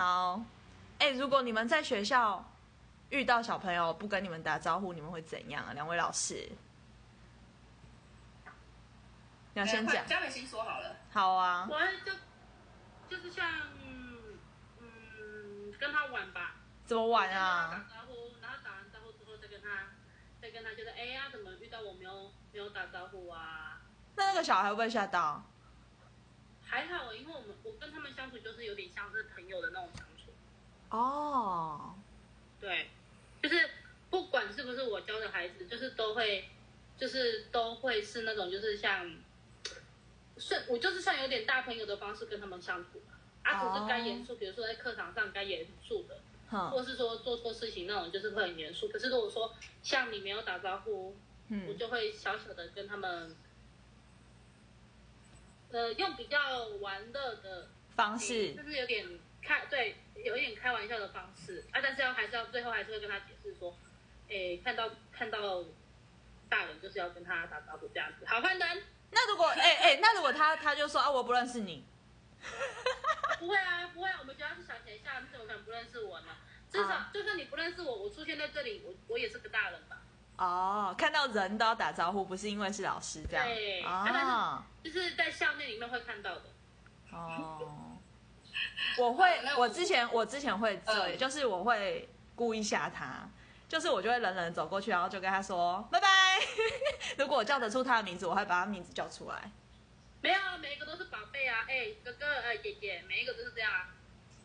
好，哎、如果你们在学校遇到小朋友不跟你们打招呼，你们会怎样啊？两位老师，你要先讲。嘉美先说好了。好啊，我就就是像嗯跟他玩吧，怎么玩啊？打招呼，然后打完招呼之后再跟他再跟他就是哎呀怎么遇到我没有没有打招呼啊？那那个小孩会不会吓到？跟他们相处就是有点像是朋友的那种相处，哦，对，就是不管是不是我教的孩子，就是都会就是都会是那种就是像。算，我就是像有点大朋友的方式跟他们相处吧。啊，只是该严肃，比如说在课堂上该严肃的，或是说做错事情那种，就是会很严肃。可是如果说像你没有打招呼，我嗯，就会小小的跟他们，呃，用比较玩乐的方式就是有点开对，有一点开玩笑的方式啊，但是要还是要最后还是会跟他解释说，诶，看到看到大人就是要跟他打招呼这样子。好，换人。那如果哎哎、那如果他他就说啊我不认识你，不会啊，不会、啊，我们主要是小学校，你怎么可能不认识我呢？至少、啊就算你不认识我，我出现在这里，我我也是个大人吧。哦，看到人都要打招呼，不是因为是老师这样对啊就是在校内里面会看到的。哦。我会，我我之前我之前会这样，嗯就是我会故意吓他，就是我就会冷冷地走过去，然后就跟他说拜拜。如果我叫得出他的名字，我会把他名字叫出来。没有啊，每一个都是宝贝啊，哎，哥哥，哎，姐姐，每一个都是这样啊。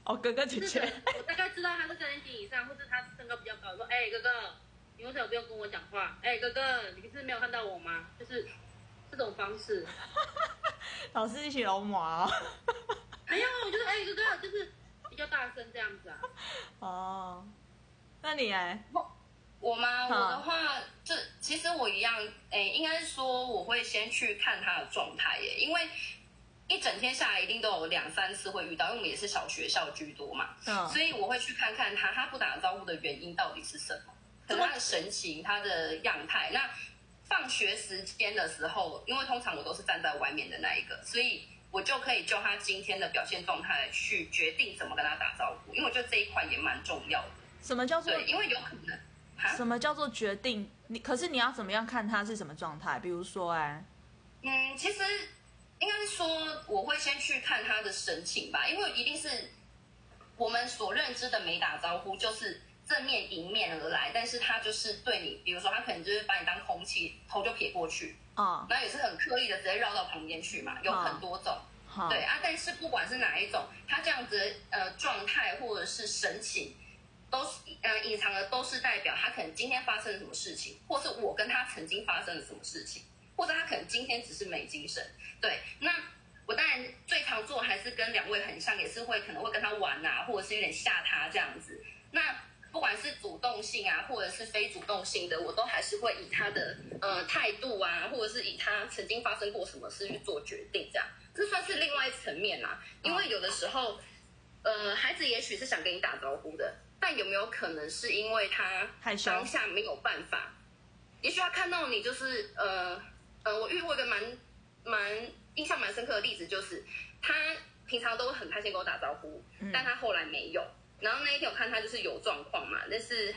哦，哥哥姐姐，我大概知道他是三年级以上，或是他身高比较高，我说，哎，哥哥，你为什么不用跟我讲话？哎，哥哥，你是没有看到我吗？就是这种方式。老师一起龙马哦。没有，我就是哎，哥哥，就是比较大声这样子啊。哦，那你哎，我吗？我的话，这其实我一样，诶，应该是说我会先去看他的状态耶，因为一整天下来一定都有两三次会遇到，因为我们也是小学校居多嘛，嗯所以我会去看看他，他不打招呼的原因到底是什么，可能他的神情、他的样态。那放学时间的时候，因为通常我都是站在外面的那一个，所以我就可以就他今天的表现状态去决定怎么跟他打招呼，因为我觉得这一块也蛮重要的。什么叫做对，因为有可能，什么叫做决定？你可是你要怎么样看他是什么状态？比如说哎，嗯，其实应该是说，我会先去看他的神情吧，因为一定是我们所认知的没打招呼，就是正面迎面而来，但是他就是对你，比如说他可能就是把你当空气，头就撇过去，啊、然后也是很刻意的直接绕到旁边去嘛，有很多种。好，对啊，但是不管是哪一种，他这样子的呃状态或者是神情，都是呃隐藏的都是代表他可能今天发生了什么事情，或是我跟他曾经发生了什么事情，或者他可能今天只是没精神。对，那我当然最常做还是跟两位很像，也是会可能会跟他玩啊，或者是有点吓他这样子。那不管是主动性啊，或者是非主动性的，我都还是会以他的呃态度啊，或者是以他曾经发生过什么事去做决定，这样这算是另外一层面啦、因为有的时候，呃，孩子也许是想跟你打招呼的，但有没有可能是因为他当下没有办法？也许他看到你就是呃呃，我遇过一个蛮蛮印象蛮深刻的例子，就是他平常都会很开心跟我打招呼，但他后来没有。然后那一天我看他就是有状况嘛，但是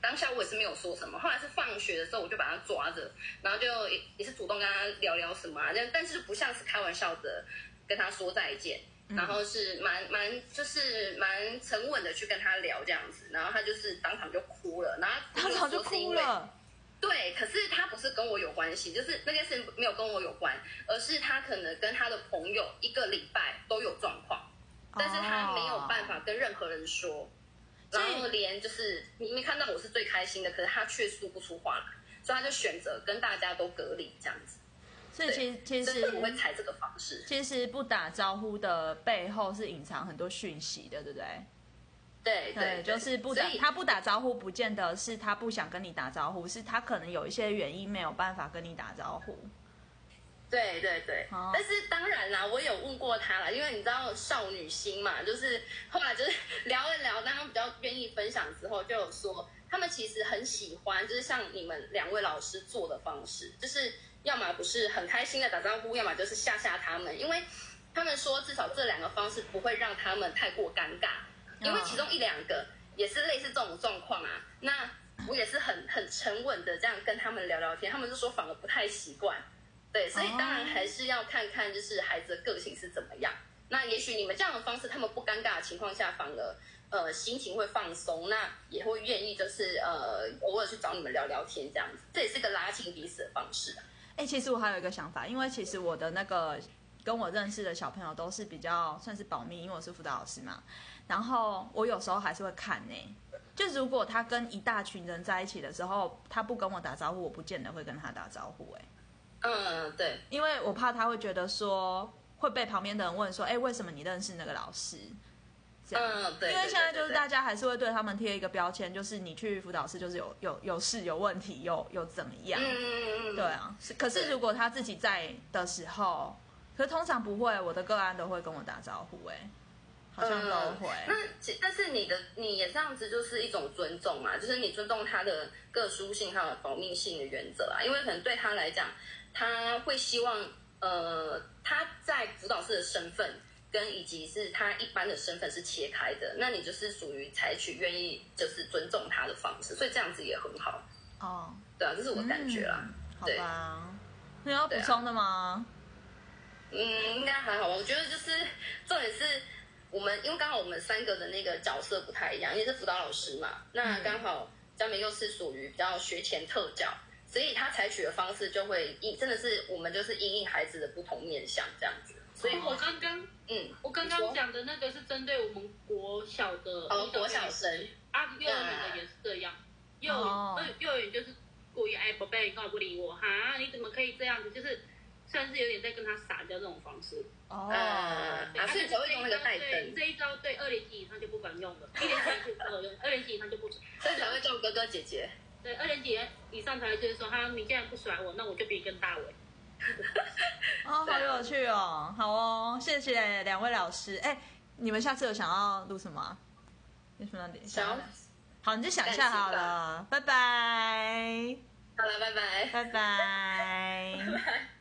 当下我也是没有说什么。后来是放学的时候，我就把他抓着，然后就也也是主动跟他聊聊什么啊，但但是不像是开玩笑的跟他说再见，然后是蛮蛮就是蛮沉稳的去跟他聊这样子，然后他就是当场就哭了，然后当场就哭了。对，可是他不是跟我有关系，就是那件事情没有跟我有关，而是他可能跟他的朋友一个礼拜都有状况，但是他没有办法跟任何人说，然后连就是明明看到我是最开心的，可是他却说不出话来，所以他就选择跟大家都隔离这样子。所以其实其所以我会实采这个方式。其实不打招呼的背后是隐藏很多讯息的，对不对？对对，就是不打他不打招呼，不见得是他不想跟你打招呼，是他可能有一些原因没有办法跟你打招呼。对对对，哦但是当然啦，我有问过他啦，因为你知道少女心嘛，就是后来就是聊一聊，当他比较愿意分享之后，就有说他们其实很喜欢，就是像你们两位老师做的方式，就是要么不是很开心的打招呼，要么就是吓吓他们，因为他们说至少这两个方式不会让他们太过尴尬，因为其中一两个也是类似这种状况啊。那我也是很很沉稳的这样跟他们聊聊天，他们就说反而不太习惯。对，所以当然还是要看看就是孩子的个性是怎么样。那也许你们这样的方式，他们不尴尬的情况下，反而呃心情会放松，那也会愿意就是呃偶尔去找你们聊聊天这样子，这也是个拉近彼此的方式。啊哎、其实我还有一个想法，因为其实我的那个跟我认识的小朋友都是比较算是保密，因为我是辅导老师嘛。然后我有时候还是会看呢、就如果他跟一大群人在一起的时候，他不跟我打招呼，我不见得会跟他打招呼、哎，嗯，对，因为我怕他会觉得说会被旁边的人问说，哎、为什么你认识那个老师？这样。嗯，对，因为现在就是大。家还是会对他们贴一个标签，就是你去辅导室就是有有有事有问题有有怎么样？嗯嗯嗯嗯，对啊，是可是如果他自己在的时候，可是通常不会，我的个案都会跟我打招呼、哎，好像都会。嗯那其但是你的你也这样子就是一种尊重嘛，就是你尊重他的个殊性还有保密性的原则啊，因为可能对他来讲，他会希望呃他在辅导室的身份跟以及是他一般的身份是切开的，那你就是属于采取愿意就是尊重他的方式，所以这样子也很好，哦，对啊，这是我感觉啦。嗯好对吧。你有要补充的吗？嗯，应该还好吧。我觉得就是重点是我们，因为刚好我们三个的那个角色不太一样，因为是辅导老师嘛，那嗯刚好佳美又是属于比较学前特教，所以他采取的方式就会因真的是我们就是因应孩子的不同面向这样子。所以我刚刚嗯，我刚刚讲的那个是针对我们国小的哦国小生啊，幼儿园的也是这样，幼哦儿幼儿园就是故意哎宝贝，你干嘛不理我哈？你怎么可以这样子？就是算是有点在跟他撒娇这种方式。哦，啊对所以才会用那个带灯这一招对二年级以上就不管用了，一年级就不管用，二年级以上就不准。所以才会叫哥哥姐姐。对，二年级以上才会就是说，他，你既然不甩我，那我就比你更大尾。哦，好有趣哦，好哦，谢谢两位老师。哎，你们下次有想要录什么啊？有什么点？想要好，你就想一下好了，拜拜，好了，拜拜。拜拜。拜拜。